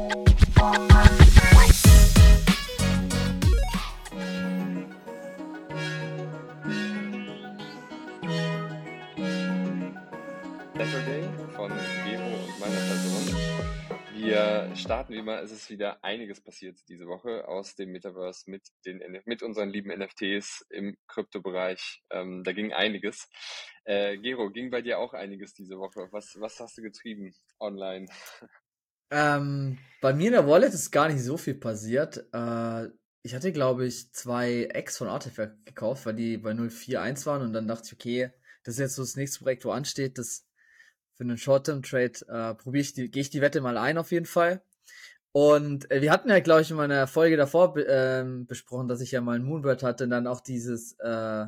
Von Gero und meiner Person. Wir starten wie immer, es ist wieder einiges passiert diese Woche aus dem Metaverse mit, den, mit unseren lieben NFTs im Kryptobereich. Ähm, da ging einiges. Äh, Gero, ging bei dir auch einiges diese Woche? Was, was hast du getrieben online? Ähm, bei mir in der Wallet ist gar nicht so viel passiert. Äh, ich hatte, glaube ich, zwei Eggs von Artifact gekauft, weil die bei 041 waren und dann dachte ich, okay, das ist jetzt so das nächste Projekt, wo ansteht, das für einen Short-Term-Trade äh, probiere ich die, gehe ich die Wette mal ein auf jeden Fall. Und äh, wir hatten ja, glaube ich, in meiner Folge davor ähm, besprochen, dass ich ja mal ein Moonbird hatte und dann auch dieses, äh,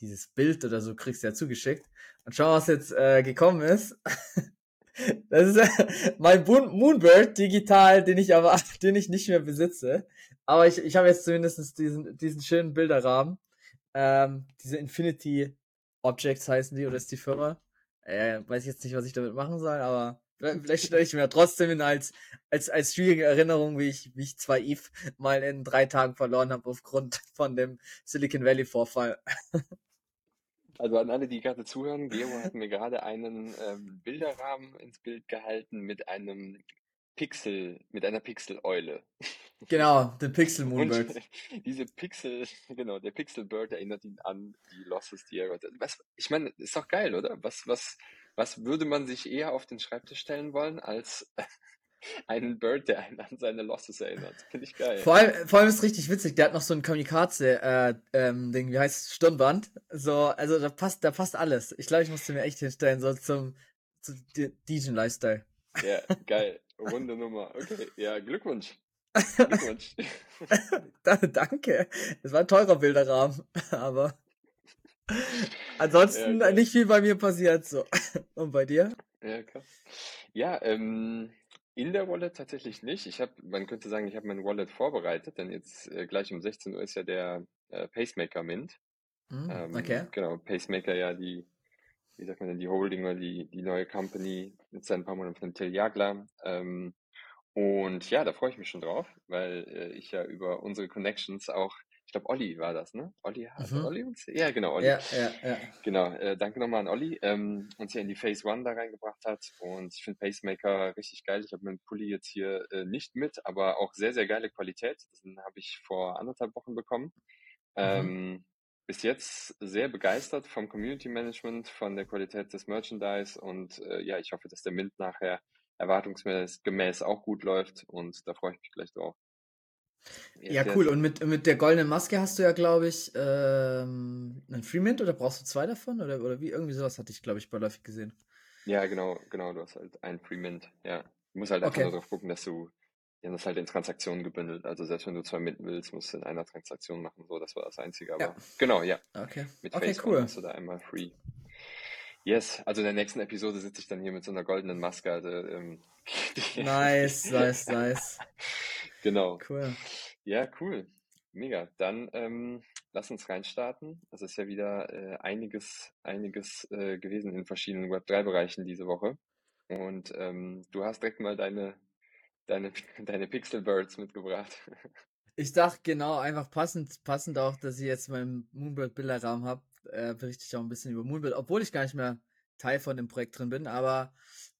dieses Bild oder so kriegst du ja zugeschickt. Und schau, was jetzt äh, gekommen ist. das ist mein Moonbird digital, den ich aber, den ich nicht mehr besitze. Aber ich, ich habe jetzt zumindest diesen, diesen schönen Bilderrahmen. Ähm, diese Infinity Objects heißen die, oder ist die Firma? Äh, weiß ich jetzt nicht, was ich damit machen soll, aber vielleicht stelle ich mir trotzdem hin als, als, als schwierige Erinnerung, wie ich, wie ich zwei Eve mal in drei Tagen verloren habe aufgrund von dem Silicon Valley Vorfall. Also an alle, die gerade zuhören, Gero hat mir gerade einen ähm, Bilderrahmen ins Bild gehalten mit einem Pixel, mit einer Pixel-Eule. Genau, den Pixel Moonbird. diese Pixel, genau, der Pixel Bird erinnert ihn an die Losses, die er was, Ich meine, ist doch geil, oder? Was, was, was würde man sich eher auf den Schreibtisch stellen wollen, als einen Bird, der einen an seine Losses erinnert? Finde ich geil. Vor allem, vor allem ist richtig witzig, der hat noch so ein Kamikaze, äh, ähm, Ding, wie heißt es, Stirnband. So, also da passt, da passt alles. Ich glaube, ich musste mir echt hinstellen, so zum, zum DJ-Lifestyle. Ja, geil. Runde Nummer. Okay, ja, Glückwunsch. Glückwunsch. Danke. Es war ein teurer Bilderrahmen, aber ansonsten ja, nicht viel bei mir passiert. So. Und bei dir? Ja, klar. Ja, ähm, in der Wallet tatsächlich nicht. Ich habe, man könnte sagen, ich habe mein Wallet vorbereitet, denn jetzt äh, gleich um 16 Uhr ist ja der äh, Pacemaker Mint. Mm, ähm, okay. Genau, Pacemaker ja die wie sagt man denn, die Holding oder die, die neue Company mit seinen paar Monaten von Till Jagler. Ähm, und ja, da freue ich mich schon drauf, weil äh, ich ja über unsere Connections auch, glaube, Olli war das, ne? Olli hat mhm. Olli uns? Ja, genau, Olli. Ja, ja, ja. Genau, äh, danke nochmal an Olli, ähm, uns hier in die Phase One da reingebracht hat. Und ich finde Pacemaker richtig geil. Ich habe meinen Pulli jetzt hier äh, nicht mit, aber auch sehr, sehr geile Qualität. Den habe ich vor anderthalb Wochen bekommen. Mhm. Ähm, bis jetzt sehr begeistert vom Community Management, von der Qualität des Merchandise und äh, ja, ich hoffe, dass der Mint nachher erwartungsgemäß auch gut läuft und da freue ich mich gleich drauf. Ja, cool. Und mit, mit der goldenen Maske hast du ja, glaube ich, ähm, einen Free Mint oder brauchst du zwei davon? Oder, oder wie? Irgendwie sowas hatte ich, glaube ich, beiläufig gesehen. Ja, genau, genau. Du hast halt einen Free Mint. Ja. Du musst halt einfach okay. nur darauf gucken, dass du die haben das halt in Transaktionen gebündelt. Also selbst wenn du zwei mitten willst, musst du in einer Transaktion machen. So, das war das Einzige. Aber ja. genau, ja. Okay. Mit okay, Facebook cool. hast du da einmal free. Yes, also in der nächsten Episode sitze ich dann hier mit so einer goldenen Maske. Also, ähm, nice, nice, nice. Genau. Cool. Ja, cool. Mega. Dann ähm, lass uns reinstarten. Es ist ja wieder äh, einiges, einiges äh, gewesen in verschiedenen Web3-Bereichen diese Woche. Und ähm, du hast direkt mal deine deine, deine Pixelbirds mitgebracht. Ich dachte genau, einfach passend, passend auch, dass ich jetzt meinen Moonbird-Bilderrahmen habe, äh, berichte ich auch ein bisschen über Moonbird, obwohl ich gar nicht mehr Teil von dem Projekt drin bin, aber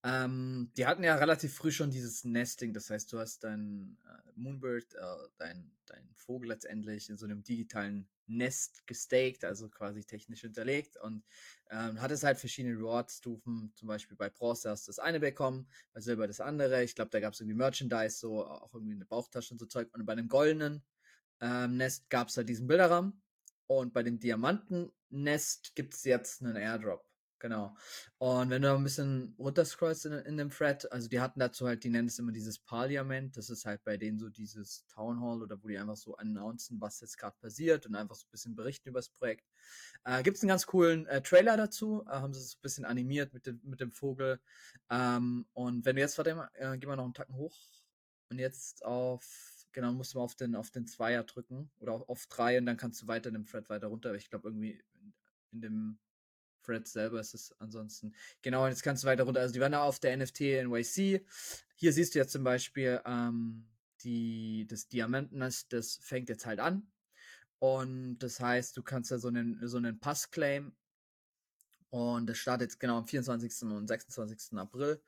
ähm, die hatten ja relativ früh schon dieses Nesting, das heißt, du hast dein äh, Moonbird, äh, dein, dein Vogel letztendlich in so einem digitalen Nest gestaked, also quasi technisch hinterlegt und ähm, hat es halt verschiedene Reward-Stufen, zum Beispiel bei Bronze hast du das eine bekommen, bei Silber das andere, ich glaube, da gab es irgendwie Merchandise, so auch irgendwie eine Bauchtasche und so Zeug. Und bei einem goldenen ähm, Nest gab es halt diesen Bilderrahmen und bei dem Diamanten-Nest gibt es jetzt einen Airdrop. Genau. Und wenn du ein bisschen runterscrollst in, in dem Thread, also die hatten dazu halt, die nennen es immer dieses Parliament, das ist halt bei denen so dieses Town Hall oder wo die einfach so announcen, was jetzt gerade passiert und einfach so ein bisschen berichten über das Projekt. Äh, Gibt es einen ganz coolen äh, Trailer dazu, äh, haben sie es so ein bisschen animiert mit dem, mit dem Vogel. Ähm, und wenn du jetzt, warte mal, äh, gehen wir noch einen Tacken hoch und jetzt auf, genau, musst du mal auf den, auf den Zweier drücken oder auf, auf drei und dann kannst du weiter in dem Thread weiter runter. Ich glaube irgendwie in, in dem Thread selber ist es ansonsten. Genau, und jetzt kannst du weiter runter. Also die waren da auf der NFT NYC. hier siehst du jetzt zum Beispiel ähm, die, das Diamantennest, das fängt jetzt halt an. Und das heißt, du kannst da so einen, so einen Pass claim. Und das startet genau am 24. und 26. April.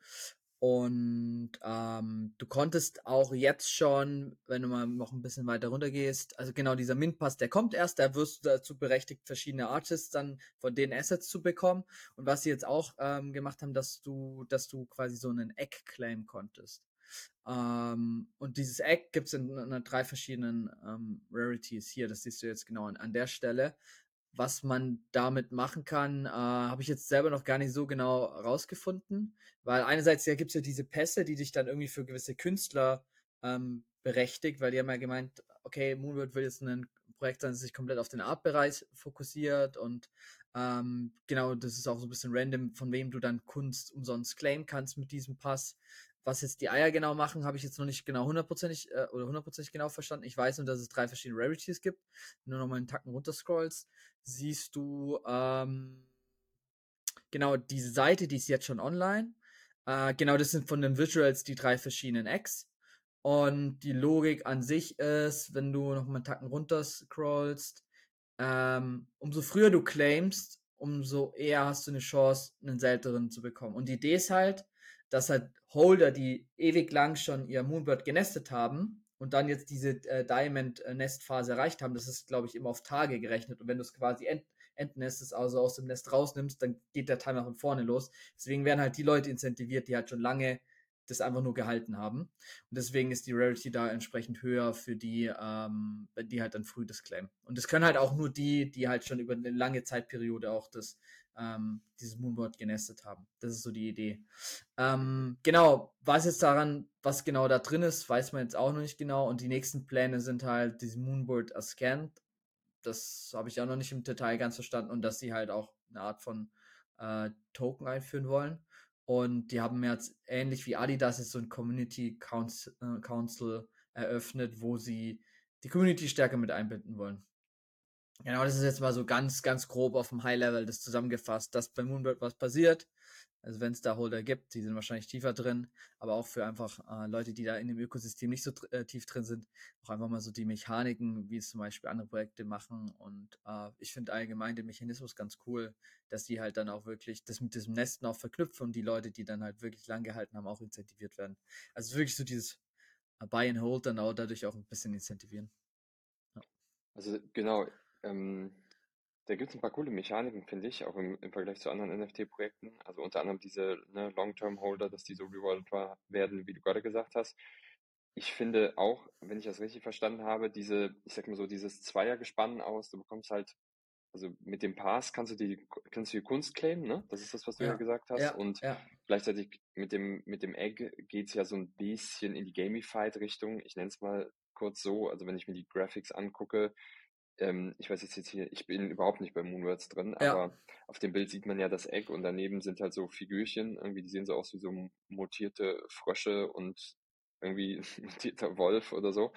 Und ähm, du konntest auch jetzt schon, wenn du mal noch ein bisschen weiter runter gehst, also genau dieser Mint-Pass, der kommt erst, da wirst du dazu berechtigt, verschiedene Artists dann von den Assets zu bekommen. Und was sie jetzt auch ähm, gemacht haben, dass du, dass du quasi so einen Egg claim konntest. Ähm, und dieses Egg gibt es in, in, drei verschiedenen ähm, Rarities hier, das siehst du jetzt genau an, an der Stelle. Was man damit machen kann, äh, habe ich jetzt selber noch gar nicht so genau rausgefunden, weil einerseits ja gibt es ja diese Pässe, die dich dann irgendwie für gewisse Künstler ähm, berechtigt, weil die haben ja gemeint, okay, Moonbird will jetzt ein Projekt sein, das sich komplett auf den Art-Bereich fokussiert und ähm, genau, das ist auch so ein bisschen random, von wem du dann Kunst umsonst claimen kannst mit diesem Pass. Was jetzt die Eier genau machen, habe ich jetzt noch nicht genau hundertprozentig äh, oder hundertprozentig genau verstanden. Ich weiß nur, dass es drei verschiedene Rarities gibt. Wenn du nochmal einen Tacken runterscrollst, siehst du ähm, genau diese Seite, die ist jetzt schon online. Äh, genau, das sind von den Visuals die drei verschiedenen Eggs. Und die Logik an sich ist, wenn du nochmal einen Tacken runterscrollst, ähm, umso früher du claimst, umso eher hast du eine Chance, einen seltenen zu bekommen. Und die Idee ist halt, dass halt Holder, die ewig lang schon ihr Moonbird genestet haben und dann jetzt diese äh, Diamond-Nestphase erreicht haben, das ist, glaube ich, immer auf Tage gerechnet. Und wenn du es quasi ent entnestest, also aus dem Nest rausnimmst, dann geht der Timer von vorne los. Deswegen werden halt die Leute incentiviert, die halt schon lange das einfach nur gehalten haben. Und deswegen ist die Rarity da entsprechend höher für die, ähm, die halt dann früh das claimen. Und das können halt auch nur die, die halt schon über eine lange Zeitperiode auch das ähm, dieses Moonboard genestet haben. Das ist so die Idee. Ähm, genau, was jetzt daran, was genau da drin ist, weiß man jetzt auch noch nicht genau. Und die nächsten Pläne sind halt dieses Moonboard Scanned. Das habe ich auch noch nicht im Detail ganz verstanden und dass sie halt auch eine Art von äh, Token einführen wollen. Und die haben jetzt ähnlich wie Adidas jetzt so ein Community Council, äh, Council eröffnet, wo sie die Community stärker mit einbinden wollen. Genau, das ist jetzt mal so ganz, ganz grob auf dem High-Level das zusammengefasst, dass bei Moonbird was passiert. Also wenn es da Holder gibt, die sind wahrscheinlich tiefer drin, aber auch für einfach äh, Leute, die da in dem Ökosystem nicht so äh, tief drin sind, auch einfach mal so die Mechaniken, wie es zum Beispiel andere Projekte machen. Und äh, ich finde allgemein den Mechanismus ganz cool, dass die halt dann auch wirklich das mit diesem Nesten auch verknüpfen und die Leute, die dann halt wirklich lang gehalten haben, auch incentiviert werden. Also wirklich so dieses äh, Buy and Hold dann auch dadurch auch ein bisschen incentivieren. Ja. Also genau, ähm, da gibt es ein paar coole Mechaniken, finde ich, auch im, im Vergleich zu anderen NFT-Projekten. Also unter anderem diese ne, Long-Term-Holder, dass die so rewarded werden, wie du gerade gesagt hast. Ich finde auch, wenn ich das richtig verstanden habe, diese, ich sag mal so, dieses Zweiergespann aus, du bekommst halt, also mit dem Pass kannst du die, kannst du die Kunst claimen, ne? Das ist das, was du ja, ja gesagt hast. Ja, und ja. gleichzeitig mit dem, mit dem Egg geht es ja so ein bisschen in die Gamified-Richtung. Ich nenne es mal kurz so. Also wenn ich mir die Graphics angucke, ähm, ich weiß jetzt, hier, ich bin überhaupt nicht bei Moonwords drin, ja. aber auf dem Bild sieht man ja das Eck und daneben sind halt so Figürchen, irgendwie, die sehen so aus wie so mutierte Frösche und irgendwie mutierter Wolf oder so.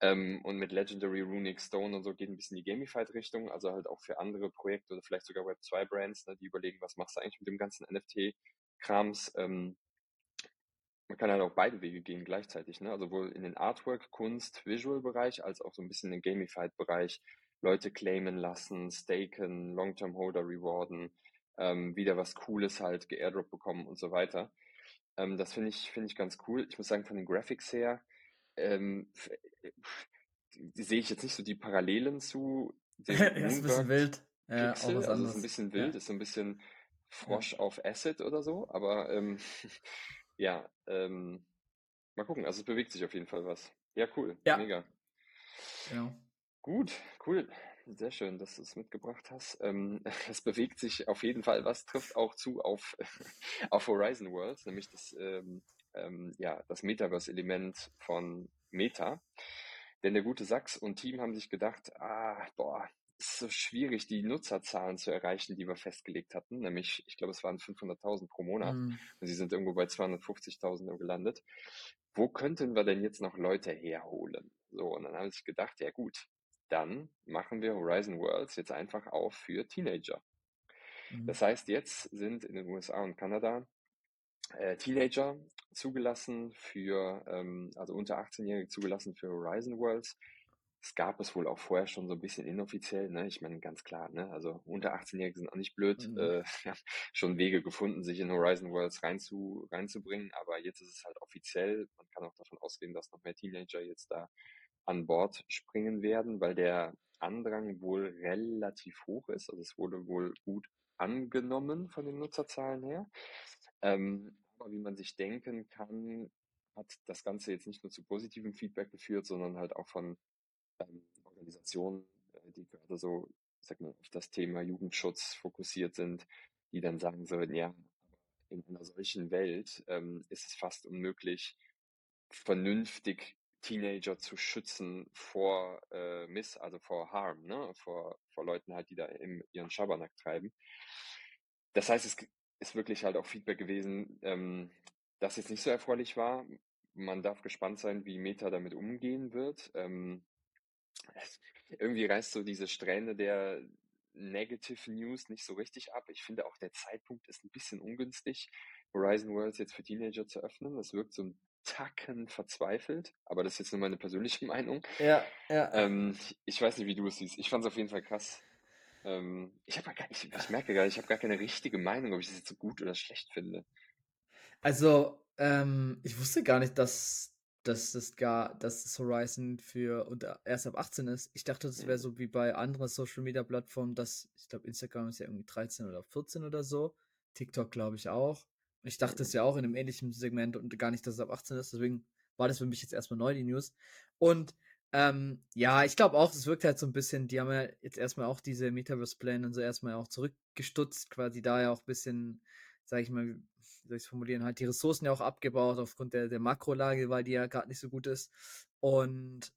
Ähm, und mit Legendary Runic Stone und so geht ein bisschen die Gamified-Richtung, also halt auch für andere Projekte oder vielleicht sogar Web2-Brands, ne, die überlegen, was machst du eigentlich mit dem ganzen NFT-Krams. Ähm, man kann halt auch beide Wege gehen gleichzeitig, ne? Also wohl in den Artwork, Kunst, Visual-Bereich, als auch so ein bisschen in den Gamified-Bereich Leute claimen lassen, staken, Long-Term Holder rewarden, ähm, wieder was Cooles halt geairdrop bekommen und so weiter. Ähm, das finde ich, finde ich ganz cool. Ich muss sagen, von den Graphics her, ähm, sehe ich jetzt nicht so die Parallelen zu dem ja, ist ein bisschen wild. Ja, Pixel, also ist ein bisschen wild, ja. ist so ein bisschen Frosch auf Acid oder so, aber ähm, Ja, ähm, mal gucken. Also es bewegt sich auf jeden Fall was. Ja, cool. Ja. Mega. Genau. Gut, cool. Sehr schön, dass du es mitgebracht hast. Ähm, es bewegt sich auf jeden Fall was, trifft auch zu auf, auf Horizon Worlds, nämlich das, ähm, ähm, ja, das Metaverse-Element von Meta. Denn der gute Sachs und Team haben sich gedacht, ah, boah, ist so schwierig, die Nutzerzahlen zu erreichen, die wir festgelegt hatten. Nämlich, ich glaube, es waren 500.000 pro Monat. Mhm. Und sie sind irgendwo bei 250.000 gelandet. Wo könnten wir denn jetzt noch Leute herholen? So, und dann habe ich gedacht, ja gut, dann machen wir Horizon Worlds jetzt einfach auf für Teenager. Mhm. Das heißt, jetzt sind in den USA und Kanada äh, Teenager zugelassen für, ähm, also unter 18-Jährige zugelassen für Horizon Worlds. Es gab es wohl auch vorher schon so ein bisschen inoffiziell, ne? Ich meine, ganz klar, ne? Also unter 18-Jährige sind auch nicht blöd, mhm. äh, schon Wege gefunden, sich in Horizon Worlds reinzu, reinzubringen, aber jetzt ist es halt offiziell. Man kann auch davon ausgehen, dass noch mehr Teenager jetzt da an Bord springen werden, weil der Andrang wohl relativ hoch ist. Also es wurde wohl gut angenommen von den Nutzerzahlen her. Ähm, aber wie man sich denken kann, hat das Ganze jetzt nicht nur zu positivem Feedback geführt, sondern halt auch von ähm, Organisationen, äh, die gerade so, sag mal, auf das Thema Jugendschutz fokussiert sind, die dann sagen sollen, ja, in einer solchen Welt ähm, ist es fast unmöglich, vernünftig Teenager zu schützen vor äh, Miss, also vor Harm, ne? vor, vor Leuten halt, die da im, ihren Schabernack treiben. Das heißt, es ist wirklich halt auch Feedback gewesen, ähm, das jetzt nicht so erfreulich war. Man darf gespannt sein, wie Meta damit umgehen wird. Ähm, irgendwie reißt so diese Strähne der Negative News nicht so richtig ab. Ich finde auch der Zeitpunkt ist ein bisschen ungünstig, Horizon Worlds jetzt für Teenager zu öffnen. Das wirkt so ein Tacken verzweifelt, aber das ist jetzt nur meine persönliche Meinung. Ja, ja. Ähm, ich weiß nicht, wie du es siehst. Ich fand es auf jeden Fall krass. Ähm, ich, hab gar, ich, ich merke gar ich habe gar keine richtige Meinung, ob ich das jetzt so gut oder schlecht finde. Also, ähm, ich wusste gar nicht, dass, dass das gar, dass das Horizon für unter erst ab 18 ist. Ich dachte, das wäre so wie bei anderen Social Media Plattformen, dass, ich glaube, Instagram ist ja irgendwie 13 oder 14 oder so. TikTok glaube ich auch. Ich dachte es ja auch in einem ähnlichen Segment und gar nicht, dass es ab 18 ist. Deswegen war das für mich jetzt erstmal neu, die News. Und ähm, ja, ich glaube auch, es wirkt halt so ein bisschen, die haben ja jetzt erstmal auch diese Metaverse-Pläne und so erstmal auch zurückgestutzt, quasi da ja auch ein bisschen, sag ich mal, wie soll ich es formulieren, halt die Ressourcen ja auch abgebaut aufgrund der, der Makrolage, weil die ja gerade nicht so gut ist. Und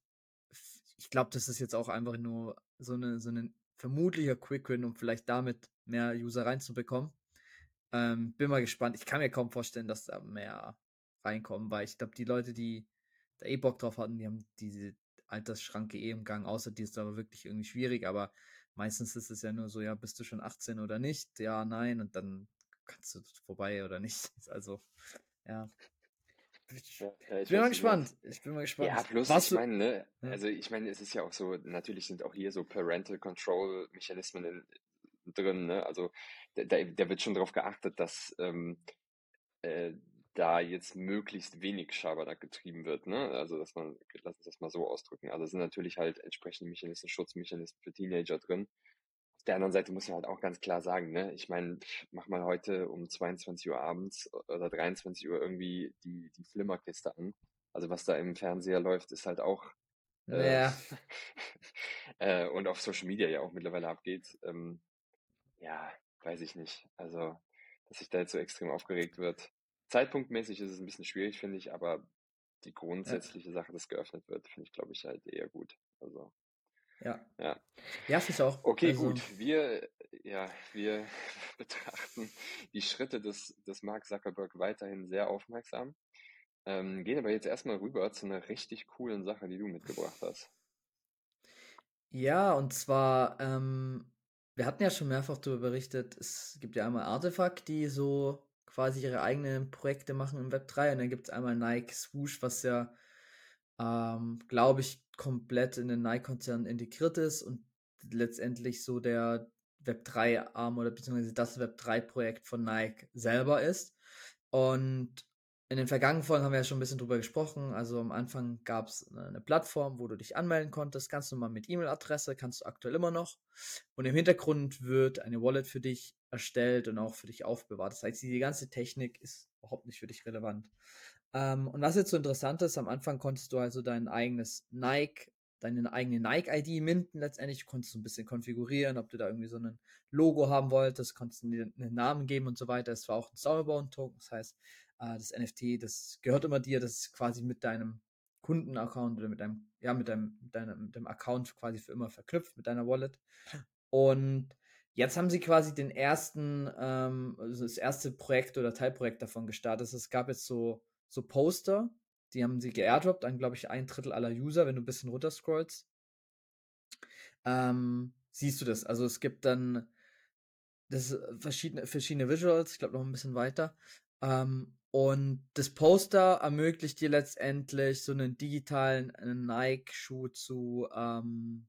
ich glaube, das ist jetzt auch einfach nur so eine, so ein vermutlicher Quick-Win, um vielleicht damit mehr User reinzubekommen. Ähm, bin mal gespannt. Ich kann mir kaum vorstellen, dass da mehr reinkommen, weil ich glaube, die Leute, die da eh Bock drauf hatten, die haben diese Altersschranke eh im Gang, außer die ist aber wirklich irgendwie schwierig, aber meistens ist es ja nur so, ja, bist du schon 18 oder nicht? Ja, nein, und dann kannst du vorbei oder nicht. Also, ja. Ich, ja, ich bin mal gespannt. Ich bin mal gespannt. Ja, plus, Was ich meine, ne, also ich meine, es ist ja auch so, natürlich sind auch hier so Parental Control Mechanismen drin, ne? Also da, da wird schon darauf geachtet, dass ähm, äh, da jetzt möglichst wenig Schabernack getrieben wird, ne? Also dass man, lass uns das mal so ausdrücken. Also sind natürlich halt entsprechende Mechanismen, Schutzmechanismen für Teenager drin. Der anderen Seite muss man halt auch ganz klar sagen, ne? Ich meine, mach mal heute um 22 Uhr abends oder 23 Uhr irgendwie die, die Flimmerkiste an. Also was da im Fernseher läuft, ist halt auch äh, ja. äh, und auf Social Media ja auch mittlerweile abgeht. Ähm, ja, weiß ich nicht. Also, dass sich da jetzt so extrem aufgeregt wird. Zeitpunktmäßig ist es ein bisschen schwierig, finde ich, aber die grundsätzliche ja. Sache, dass geöffnet wird, finde ich, glaube ich, halt eher gut. Also. Ja. Ja. Ja, finde ich auch. Okay, also, gut. Wir, ja, wir betrachten die Schritte des, des Mark Zuckerberg weiterhin sehr aufmerksam. Ähm, gehen aber jetzt erstmal rüber zu einer richtig coolen Sache, die du mitgebracht hast. Ja, und zwar ähm, wir hatten ja schon mehrfach darüber berichtet, es gibt ja einmal Artefakt, die so quasi ihre eigenen Projekte machen im Web 3 und dann gibt es einmal Nike Swoosh, was ja, ähm, glaube ich, komplett in den Nike-Konzern integriert ist und letztendlich so der Web 3 Arm oder beziehungsweise das Web 3 Projekt von Nike selber ist. Und in den vergangenen Folgen haben wir ja schon ein bisschen drüber gesprochen. Also am Anfang gab es eine Plattform, wo du dich anmelden konntest, ganz normal mit E-Mail-Adresse, kannst du aktuell immer noch. Und im Hintergrund wird eine Wallet für dich erstellt und auch für dich aufbewahrt. Das heißt, die ganze Technik ist überhaupt nicht für dich relevant. Ähm, und was jetzt so interessant ist, am Anfang konntest du also dein eigenes Nike, deine eigene Nike-ID minden letztendlich, konntest du ein bisschen konfigurieren, ob du da irgendwie so ein Logo haben wolltest, konntest du dir einen Namen geben und so weiter. Es war auch ein Stormbound-Token, das heißt, äh, das NFT, das gehört immer dir, das ist quasi mit deinem Kundenaccount oder mit deinem, ja, mit deinem, deinem, deinem Account quasi für immer verknüpft, mit deiner Wallet. Und jetzt haben sie quasi den ersten, ähm, also das erste Projekt oder Teilprojekt davon gestartet. Es gab jetzt so, so Poster, die haben sie geairdroppt an, glaube ich, ein Drittel aller User, wenn du ein bisschen runter scrollst. Ähm, siehst du das? Also es gibt dann das verschiedene, verschiedene Visuals, ich glaube noch ein bisschen weiter. Ähm, und das Poster ermöglicht dir letztendlich so einen digitalen Nike-Schuh zu, ähm,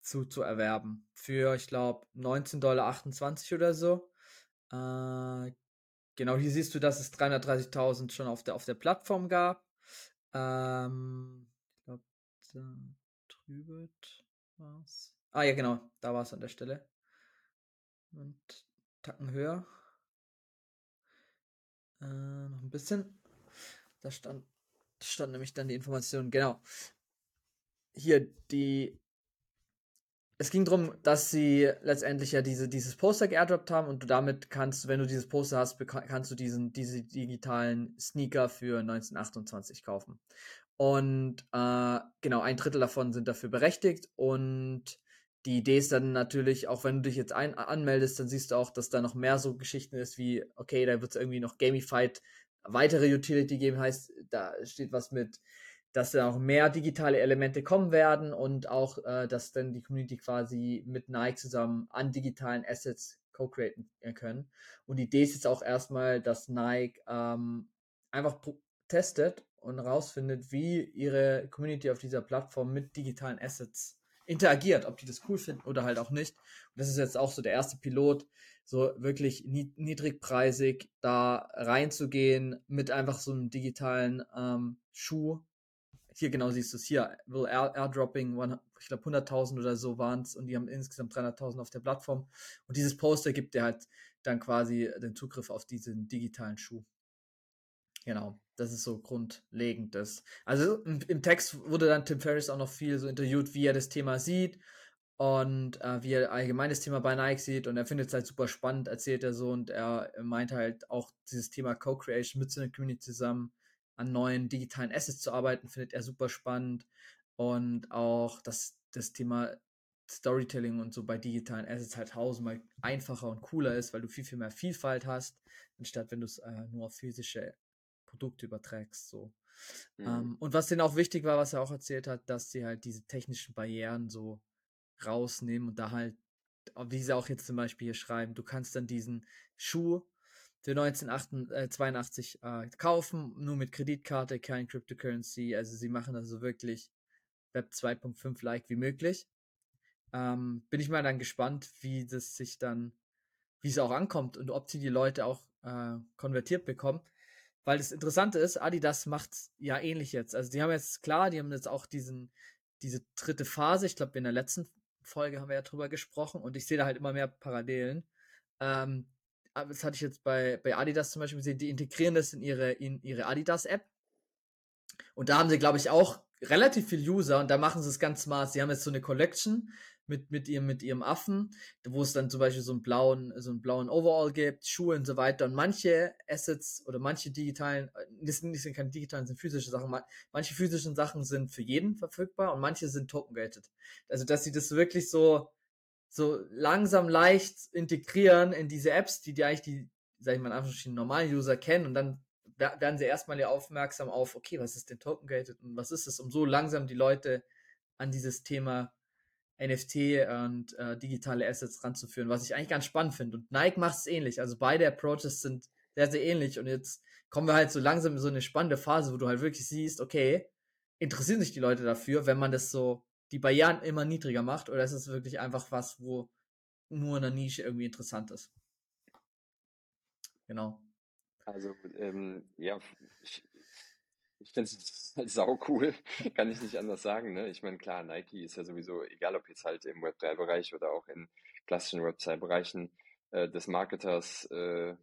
zu, zu erwerben. Für, ich glaube, 19,28 Dollar oder so. Äh, genau, hier siehst du, dass es 330.000 schon auf der, auf der Plattform gab. Ähm, ich glaube, da drüben war's. Ah ja, genau, da war es an der Stelle. Und Tacken höher. Äh, noch ein bisschen. Da stand, stand nämlich dann die Information, genau. Hier die es ging darum, dass sie letztendlich ja diese, dieses Poster geairdroppt haben und du damit kannst, wenn du dieses Poster hast, kannst du diesen, diese digitalen Sneaker für 1928 kaufen. Und äh, genau, ein Drittel davon sind dafür berechtigt und die Idee ist dann natürlich, auch wenn du dich jetzt ein anmeldest, dann siehst du auch, dass da noch mehr so Geschichten ist wie, okay, da wird es irgendwie noch gamified weitere Utility geben, heißt, da steht was mit dass da auch mehr digitale Elemente kommen werden und auch, äh, dass dann die Community quasi mit Nike zusammen an digitalen Assets co-createn äh, können. Und die Idee ist jetzt auch erstmal, dass Nike ähm, einfach testet und herausfindet, wie ihre Community auf dieser Plattform mit digitalen Assets interagiert, ob die das cool finden oder halt auch nicht. Und das ist jetzt auch so der erste Pilot, so wirklich niedrigpreisig da reinzugehen mit einfach so einem digitalen ähm, Schuh, hier genau siehst du es hier, will Air, Airdropping, ich glaube 100.000 oder so waren es und die haben insgesamt 300.000 auf der Plattform und dieses Poster gibt dir halt dann quasi den Zugriff auf diesen digitalen Schuh. Genau, das ist so grundlegend das. Also im, im, Text wurde dann Tim Ferriss auch noch viel so interviewt, wie er das Thema sieht und äh, wie er allgemein das Thema bei Nike sieht und er findet es halt super spannend, erzählt er so und er meint halt auch dieses Thema Co-Creation mit so einer Community zusammen an neuen digitalen Assets zu arbeiten, findet er super spannend. Und auch das, das Thema Storytelling und so bei digitalen Assets halt tausendmal einfacher und cooler ist, weil du viel, viel mehr Vielfalt hast, anstatt wenn du es äh, nur auf physische Produkte überträgst. So. Mhm. Ähm, und was denen auch wichtig war, was er auch erzählt hat, dass sie halt diese technischen Barrieren so rausnehmen und da halt, wie sie auch jetzt zum Beispiel hier schreiben, du kannst dann diesen Schuh für 1982 äh, kaufen, nur mit Kreditkarte, kein Cryptocurrency. Also sie machen das so wirklich Web 2.5 like wie möglich. Ähm, bin ich mal dann gespannt, wie das sich dann, wie es auch ankommt und ob sie die Leute auch äh, konvertiert bekommen. Weil das Interessante ist, Adidas macht ja ähnlich jetzt. Also die haben jetzt, klar, die haben jetzt auch diesen, diese dritte Phase, ich glaube in der letzten Folge haben wir ja drüber gesprochen und ich sehe da halt immer mehr Parallelen. Ähm, das hatte ich jetzt bei, bei Adidas zum Beispiel gesehen, die integrieren das in ihre, in ihre Adidas-App. Und da haben sie, glaube ich, auch relativ viel User und da machen sie es ganz smart. Sie haben jetzt so eine Collection mit, mit ihrem, mit ihrem Affen, wo es dann zum Beispiel so einen blauen, so einen blauen Overall gibt, Schuhe und so weiter. Und manche Assets oder manche digitalen, äh, das sind, das sind keine digitalen, sind physische Sachen. Manche physischen Sachen sind für jeden verfügbar und manche sind token-gated. Also, dass sie das wirklich so, so langsam leicht integrieren in diese Apps, die die eigentlich die, sag ich mal, einfach die normalen User kennen und dann werden sie erstmal ja aufmerksam auf, okay, was ist denn Token Gated und was ist es, um so langsam die Leute an dieses Thema NFT und äh, digitale Assets ranzuführen, was ich eigentlich ganz spannend finde. Und Nike macht es ähnlich. Also beide Approaches sind sehr, sehr ähnlich. Und jetzt kommen wir halt so langsam in so eine spannende Phase, wo du halt wirklich siehst, okay, interessieren sich die Leute dafür, wenn man das so die Barrieren immer niedriger macht oder ist es wirklich einfach was, wo nur in der Nische irgendwie interessant ist? Genau. Also, ähm, ja, ich, ich finde es halt sau cool, kann ich nicht anders sagen. Ne? Ich meine, klar, Nike ist ja sowieso, egal ob jetzt halt im Web3-Bereich oder auch in klassischen Web2-Bereichen äh, des Marketers äh,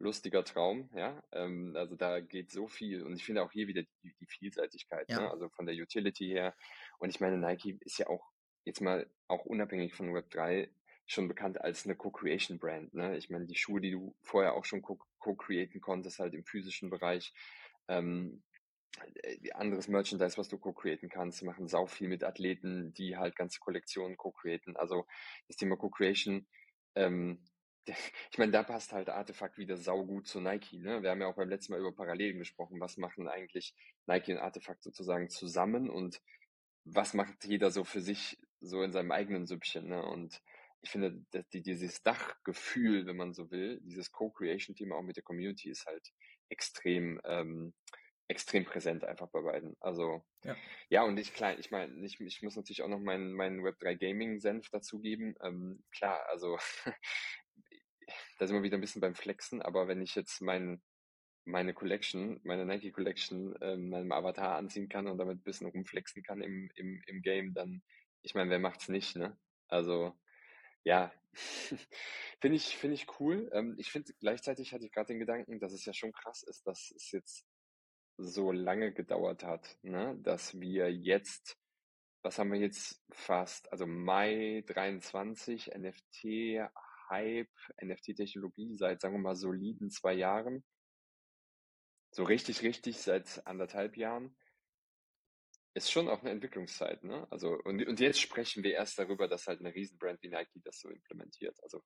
lustiger Traum, ja. Ähm, also da geht so viel und ich finde auch hier wieder die, die Vielseitigkeit, ja. ne? also von der Utility her. Und ich meine, Nike ist ja auch jetzt mal auch unabhängig von Web3 schon bekannt als eine Co-Creation-Brand. Ne? Ich meine, die Schuhe, die du vorher auch schon co-createn konntest, halt im physischen Bereich, ähm, äh, anderes Merchandise, was du co-createn kannst, machen sau viel mit Athleten, die halt ganze Kollektionen co-createn. Also das Thema Co-Creation ähm, ich meine, da passt halt Artefakt wieder saugut zu Nike. Ne? Wir haben ja auch beim letzten Mal über Parallelen gesprochen. Was machen eigentlich Nike und Artefakt sozusagen zusammen und was macht jeder so für sich so in seinem eigenen Süppchen? Ne? Und ich finde, dass die, dieses Dachgefühl, wenn man so will, dieses Co-Creation-Thema auch mit der Community ist halt extrem, ähm, extrem präsent einfach bei beiden. Also Ja. ja, und ich klar, ich meine, ich, ich muss natürlich auch noch meinen meinen Web3 Gaming Senf dazugeben. Ähm, klar, also da sind wir wieder ein bisschen beim Flexen, aber wenn ich jetzt mein, meine Collection, meine Nike Collection, ähm, meinem Avatar anziehen kann und damit ein bisschen rumflexen kann im, im, im Game, dann, ich meine, wer macht's nicht, ne? Also, ja, finde ich, finde ich cool. Ähm, ich finde, gleichzeitig hatte ich gerade den Gedanken, dass es ja schon krass ist, dass es jetzt so lange gedauert hat, ne? Dass wir jetzt, was haben wir jetzt fast, also Mai 23, NFT, Hype, NFT-Technologie seit, sagen wir mal, soliden zwei Jahren. So richtig, richtig seit anderthalb Jahren. Ist schon auch eine Entwicklungszeit, ne? Also, und, und jetzt sprechen wir erst darüber, dass halt eine Riesenbrand wie Nike das so implementiert. Also,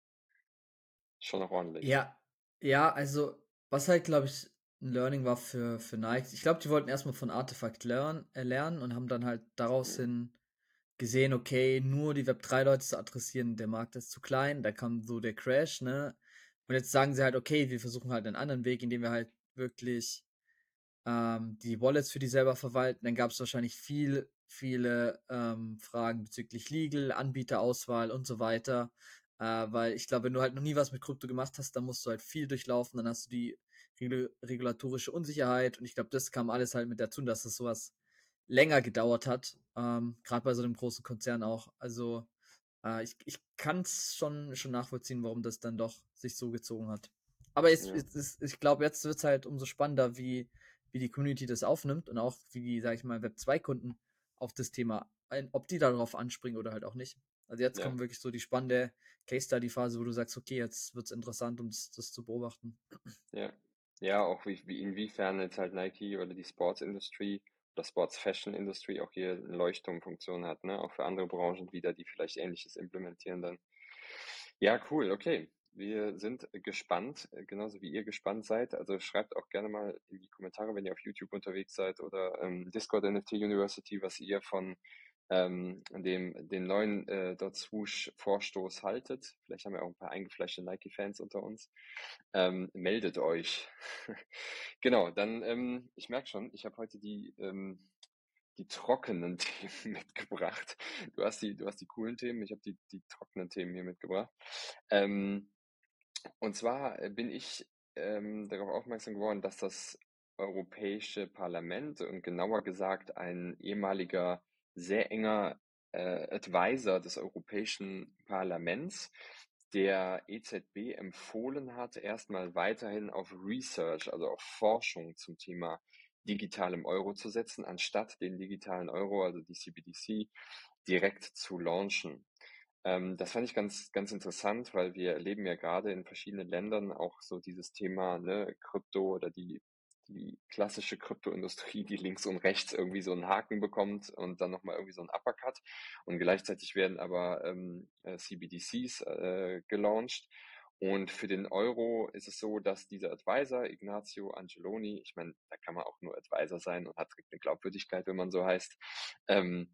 schon noch ordentlich. Ja, ja, also, was halt, glaube ich, ein Learning war für, für Nike. Ich glaube, die wollten erstmal von Artefakt lernen, äh, lernen und haben dann halt daraus hin gesehen, okay, nur die Web3-Leute zu adressieren, der Markt ist zu klein, da kam so der Crash, ne? Und jetzt sagen sie halt, okay, wir versuchen halt einen anderen Weg, indem wir halt wirklich ähm, die Wallets für die selber verwalten. Dann gab es wahrscheinlich viel, viele ähm, Fragen bezüglich Legal, Anbieterauswahl und so weiter. Äh, weil ich glaube, wenn du halt noch nie was mit Krypto gemacht hast, dann musst du halt viel durchlaufen, dann hast du die regul regulatorische Unsicherheit und ich glaube, das kam alles halt mit dazu, dass das sowas länger gedauert hat, ähm, gerade bei so einem großen Konzern auch. Also äh, ich, ich kann es schon, schon nachvollziehen, warum das dann doch sich so gezogen hat. Aber es, Ja. es, es, ich glaube, jetzt wird es halt umso spannender, wie, wie die Community das aufnimmt und auch wie die, sag ich mal, Web2-Kunden auf das Thema, ein, ob die darauf anspringen oder halt auch nicht. Also jetzt Ja. kommt wirklich so die spannende Case-Study-Phase, wo du sagst, okay, jetzt wird es interessant, um das, das zu beobachten. Ja. Ja, auch wie, wie inwiefern jetzt halt Nike oder die Sports Industry oder Sports Fashion Industry auch hier eine Leuchtturmfunktion hat, ne? Auch für andere Branchen wieder, die vielleicht Ähnliches implementieren dann. Ja, cool, okay. Wir sind gespannt, äh, genauso wie ihr gespannt seid. Also schreibt auch gerne mal in die Kommentare, wenn ihr auf YouTube unterwegs seid oder ähm, Discord NFT University, was ihr von ähm, dem den neuen äh, Dot Swoosh Vorstoß haltet. Vielleicht haben wir auch ein paar eingefleischte Nike-Fans unter uns. Ähm, meldet euch. genau, dann, ähm, ich merke schon, ich habe heute die, ähm, die trockenen Themen mitgebracht. Du hast die, du hast die coolen Themen, ich habe die, die trockenen Themen hier mitgebracht. Ähm, und zwar äh, bin ich ähm, darauf aufmerksam geworden, dass das Europäische Parlament und genauer gesagt ein ehemaliger sehr enger äh, Advisor des Europäischen Parlaments der EZB empfohlen hat, erstmal weiterhin auf Research, also auf Forschung zum Thema digitalem Euro zu setzen, anstatt den digitalen Euro, also die CBDC, direkt zu launchen. Ähm, das fand ich ganz, ganz interessant, weil wir erleben ja gerade in verschiedenen Ländern auch so dieses Thema, ne, Krypto oder die, die klassische Kryptoindustrie, die links und rechts irgendwie so einen Haken bekommt und dann nochmal irgendwie so einen Uppercut. Und gleichzeitig werden aber ähm, äh, CBDCs äh, gelauncht. Und für den Euro ist es so, dass dieser Advisor, Ignazio Angeloni, ich meine, da kann man auch nur Advisor sein und hat eine Glaubwürdigkeit, wenn man so heißt, ähm,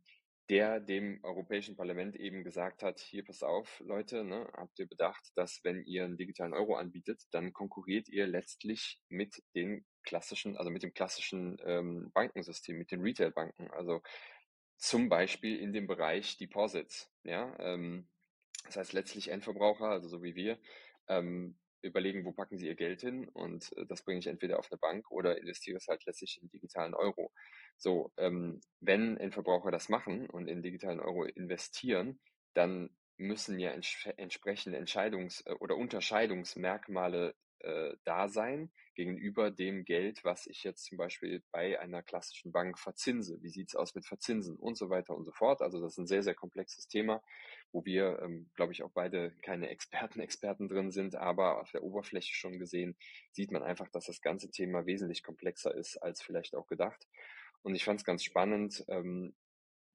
der dem Europäischen Parlament eben gesagt hat, hier pass auf, Leute, ne, habt ihr bedacht, dass wenn ihr einen digitalen Euro anbietet, dann konkurriert ihr letztlich mit den klassischen, also mit dem klassischen ähm, Bankensystem, mit den Retailbanken, also zum Beispiel in dem Bereich Deposits, ja, ähm, das heißt letztlich Endverbraucher, also so wie wir, ähm, überlegen, wo packen sie ihr Geld hin und äh, das bringe ich entweder auf eine Bank oder investiere es halt letztlich in digitalen Euro. So, ähm, wenn Endverbraucher das machen und in digitalen Euro investieren, dann müssen ja ents entsprechende Entscheidungs- äh, oder Unterscheidungsmerkmale äh, da sein gegenüber dem Geld, was ich jetzt zum Beispiel bei einer klassischen Bank verzinse. Wie sieht's aus mit Verzinsen und so weiter und so fort. Also das ist ein sehr, sehr komplexes Thema, wo wir, ähm, glaube ich, auch beide keine Experten, Experten drin sind, aber auf der Oberfläche schon gesehen sieht man einfach, dass das ganze Thema wesentlich komplexer ist als vielleicht auch gedacht. Und ich fand es ganz spannend, ähm,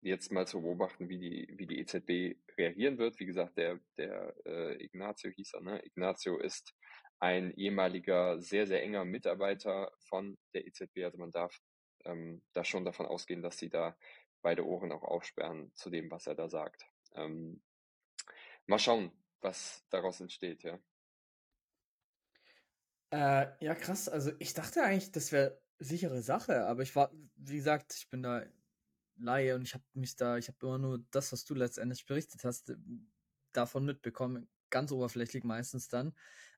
jetzt mal zu beobachten, wie die, wie die EZB reagieren wird. Wie gesagt, der, der äh, Ignazio hieß er, ne? Ignazio ist ein ehemaliger, sehr, sehr enger Mitarbeiter von der EZB. Also man darf ähm, da schon davon ausgehen, dass sie da beide Ohren auch aufsperren zu dem, was er da sagt. Ähm, mal schauen, was daraus entsteht, ja. Äh, ja, krass. Also ich dachte eigentlich, das wäre sichere Sache, aber ich war, wie gesagt, ich bin da Laie und ich habe mich da, ich habe immer nur das, was du letztendlich berichtet hast, davon mitbekommen, ganz oberflächlich meistens dann.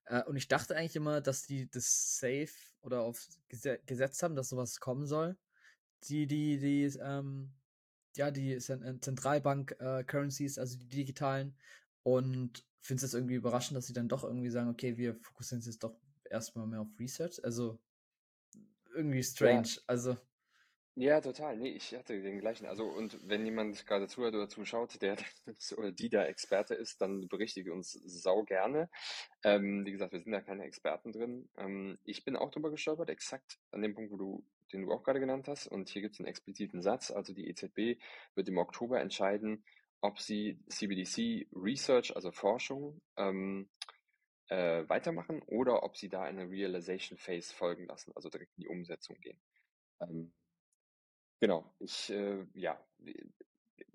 Äh, und ich dachte eigentlich immer, dass die das Safe oder auf gesetzt haben, dass sowas kommen soll. Die, die, die, ähm, ja, die äh, Zentralbank-Currencies, äh, also die digitalen. Und finde es jetzt irgendwie überraschend, dass sie dann doch irgendwie sagen, okay, wir fokussieren uns jetzt doch erstmal mehr auf Research. Also irgendwie strange. Ja. Also. Ja, total. Nee, ich hatte den gleichen. Also, und wenn jemand gerade zuhört oder zuschaut, der oder die da Experte ist, dann berichtige uns sau gerne. Ähm, wie gesagt, wir sind da keine Experten drin. Ähm, ich bin auch drüber gestolpert, exakt an dem Punkt, wo du, den du auch gerade genannt hast. Und hier gibt es einen expliziten Satz. Also die EZB wird im Oktober entscheiden, ob sie CBDC Research, also Forschung, ähm, äh, weitermachen oder ob sie da eine Realization Phase folgen lassen, also direkt in die Umsetzung gehen. Ähm, genau, ich äh, ja,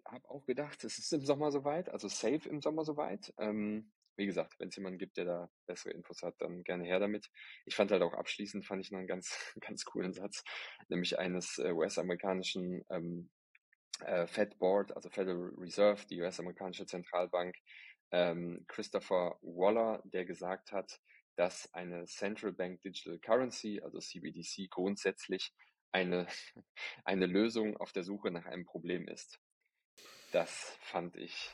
habe auch gedacht, es ist im Sommer soweit, also safe im Sommer soweit. Ähm, wie gesagt, wenn es jemanden gibt, der da bessere Infos hat, dann gerne her damit. Ich fand halt auch abschließend, fand ich noch einen ganz, ganz coolen Satz, nämlich eines äh, US-amerikanischen ähm, äh, Fed Board, also Federal Reserve, die US-amerikanische Zentralbank, ähm, Christopher Waller, der gesagt hat, dass eine Central Bank Digital Currency, also CBDC, grundsätzlich eine, eine Lösung auf der Suche nach einem Problem ist. Das fand ich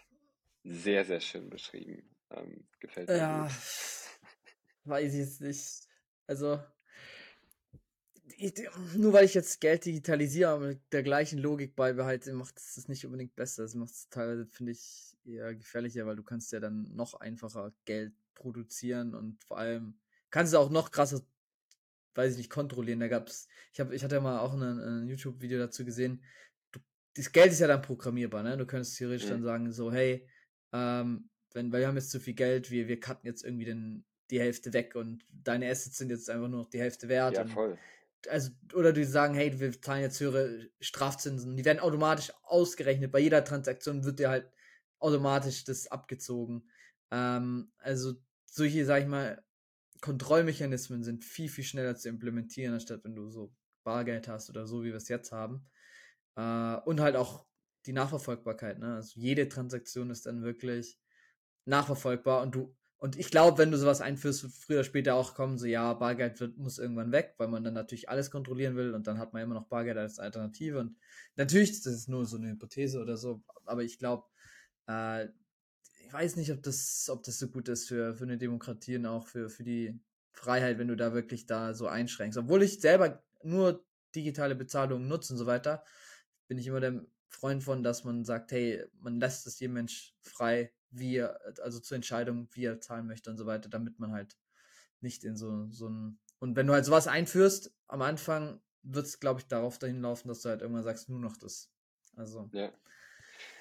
sehr, sehr schön beschrieben. Ähm, gefällt mir. Ja, gut. weiß ich jetzt nicht. Also, ich, nur weil ich jetzt Geld digitalisiere, aber mit der gleichen Logik beibehalte, macht es das nicht unbedingt besser. Das macht es teilweise, finde ich, eher gefährlicher, weil du kannst ja dann noch einfacher Geld produzieren und vor allem kannst du auch noch krasser, weiß ich nicht, kontrollieren. Da gab's, ich habe, ich hatte ja mal auch ein YouTube-Video dazu gesehen. Du, das Geld ist ja dann programmierbar, ne? Du könntest theoretisch mhm. dann sagen, so, hey, ähm, wenn, weil wir haben jetzt zu viel Geld, wir, wir cutten jetzt irgendwie den, die Hälfte weg und deine Assets sind jetzt einfach nur noch die Hälfte wert. Ja, voll also, oder die sagen, hey, wir zahlen jetzt höhere Strafzinsen. Die werden automatisch ausgerechnet. Bei jeder Transaktion wird dir halt automatisch das abgezogen. Ähm, also, solche, sag ich mal, Kontrollmechanismen sind viel, viel schneller zu implementieren, anstatt wenn du so Bargeld hast oder so, wie wir es jetzt haben. Äh, und halt auch die Nachverfolgbarkeit. Ne? Also, jede Transaktion ist dann wirklich nachverfolgbar und du und ich glaube, wenn du sowas einführst, wird früher oder später auch kommen, so ja, Bargeld wird, muss irgendwann weg, weil man dann natürlich alles kontrollieren will und dann hat man immer noch Bargeld als Alternative. Und natürlich, das ist nur so eine Hypothese oder so, aber ich glaube, äh, ich weiß nicht, ob das, ob das so gut ist für, für eine Demokratie und auch für, für die Freiheit, wenn du da wirklich da so einschränkst. Obwohl ich selber nur digitale Bezahlungen nutze und so weiter, bin ich immer der Freund von, dass man sagt, hey, man lässt es jedem Mensch frei, wie er, also zur Entscheidung, wie er zahlen möchte und so weiter, damit man halt nicht in so, so ein. Und wenn du halt sowas einführst, am Anfang wird es, glaube ich, darauf dahin laufen, dass du halt irgendwann sagst, nur noch das. Also. Ja.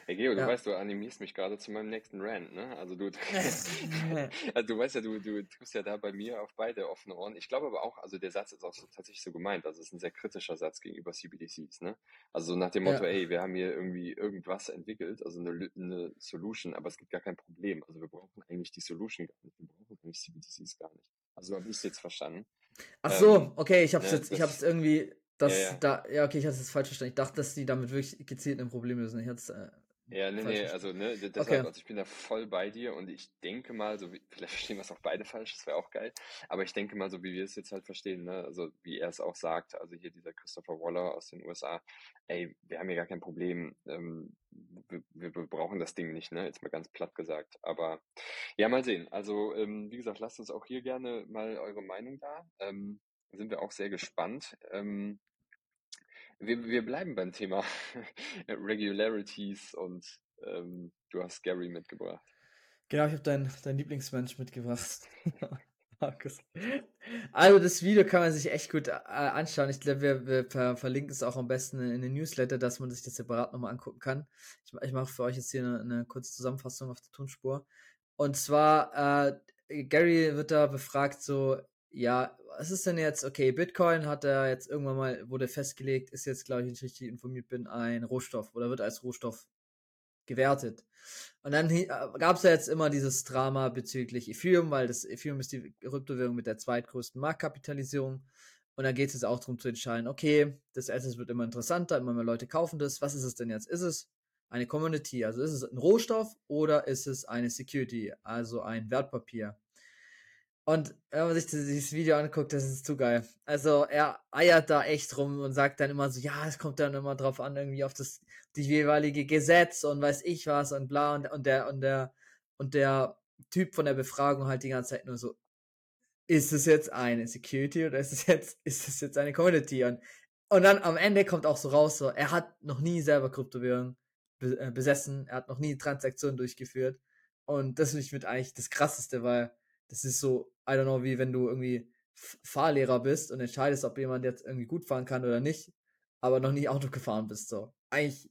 Hey Geo, du ja. weißt, du animierst mich gerade zu meinem nächsten Rant, ne? Also du, also du weißt ja, du, du tust ja da bei mir auf beide offene Ohren. Ich glaube aber auch, also der Satz ist auch so, tatsächlich so gemeint. Also es ist ein sehr kritischer Satz gegenüber CBDCs, ne? Also nach dem Motto, ja. ey, wir haben hier irgendwie irgendwas entwickelt, also eine, eine Solution, aber es gibt gar kein Problem. Also wir brauchen eigentlich die Solution gar nicht. Wir brauchen eigentlich CBDCs gar nicht. Also habe ich es jetzt verstanden. Ach so, ähm, okay, ich habe es ne, jetzt, ich habe es irgendwie, das ja, ja. da, ja, okay, ich hatte es falsch verstanden. Ich dachte, dass die damit wirklich gezielt ein Problem lösen. Ich hatte es äh, ja, nee, nee, also ne, deshalb, okay. also ich bin da voll bei dir und ich denke mal, so wie, vielleicht verstehen wir es auch beide falsch, das wäre auch geil, aber ich denke mal, so wie wir es jetzt halt verstehen, ne, also wie er es auch sagt, also hier dieser Christopher Waller aus den USA, ey, wir haben hier gar kein Problem, ähm, wir, wir, wir brauchen das Ding nicht, ne, jetzt mal ganz platt gesagt, aber ja, mal sehen, also ähm, wie gesagt, lasst uns auch hier gerne mal eure Meinung da, ähm, sind wir auch sehr gespannt, ähm, wir, wir bleiben beim Thema Regularities und ähm, du hast Gary mitgebracht. Genau, ich habe deinen dein Lieblingsmensch mitgebracht. Markus. Also das Video kann man sich echt gut äh, anschauen. Ich glaube, wir, wir ver verlinken es auch am besten in den Newsletter, dass man sich das separat nochmal angucken kann. Ich, ich mache für euch jetzt hier eine, eine, kurze Zusammenfassung auf der Tonspur. Und zwar, äh, Gary wird da befragt, so, ja, was ist denn jetzt, okay, Bitcoin hat er jetzt irgendwann mal, wurde festgelegt, ist jetzt, glaube ich, ich richtig informiert bin, ein Rohstoff oder wird als Rohstoff gewertet. Und dann äh, gab es ja jetzt immer dieses Drama bezüglich Ethereum, weil das Ethereum ist die Kryptowährung mit der zweitgrößten Marktkapitalisierung. Und dann geht es jetzt auch darum zu entscheiden, okay, das Asset wird immer interessanter, immer mehr Leute kaufen das. Was ist es denn jetzt? Ist es eine Commodity, also ist es ein Rohstoff oder ist es eine Security, also ein Wertpapier? Und wenn man sich dieses Video anguckt, das ist zu geil. Also er eiert da echt rum und sagt dann immer so, ja, es kommt dann immer drauf an, irgendwie auf das die jeweilige Gesetz und weiß ich was und bla und, und der und der und der Typ von der Befragung halt die ganze Zeit nur so, ist es jetzt eine Security oder ist es jetzt, ist es jetzt eine Community? Und, und dann am Ende kommt auch so raus, so, er hat noch nie selber Kryptowährung äh, besessen, er hat noch nie Transaktionen durchgeführt. Und das finde ich mit eigentlich das krasseste, weil das ist so, I don't know, wie wenn du irgendwie Fahrlehrer bist und entscheidest, ob jemand jetzt irgendwie gut fahren kann oder nicht, aber noch nie Auto gefahren bist. So. Eigentlich,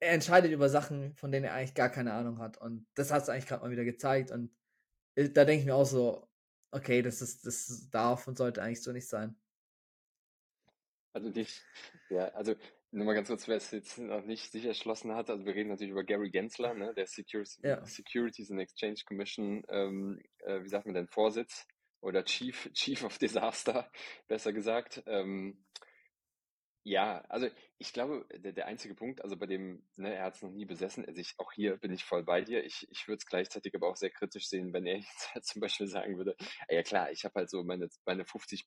er entscheidet über Sachen, von denen er eigentlich gar keine Ahnung hat. Und das hat es eigentlich gerade mal wieder gezeigt. Und äh, da denke ich mir auch so, okay, das ist, das darf und sollte eigentlich so nicht sein. Also die, ja, also nur mal ganz kurz, wer es jetzt noch nicht sich erschlossen hat, also wir reden natürlich über Gary Gensler, ne, der Securities, ja. Securities and Exchange Commission, ähm, äh, wie sagt man denn, Vorsitz oder Chief, Chief of Disaster, besser gesagt. Ähm, ja, also ich glaube, der, der einzige Punkt, also bei dem, ne, er hat es noch nie besessen, also ich, auch hier bin ich voll bei dir. Ich, ich würde es gleichzeitig aber auch sehr kritisch sehen, wenn er jetzt halt zum Beispiel sagen würde, ja klar, ich habe halt so meine, meine 50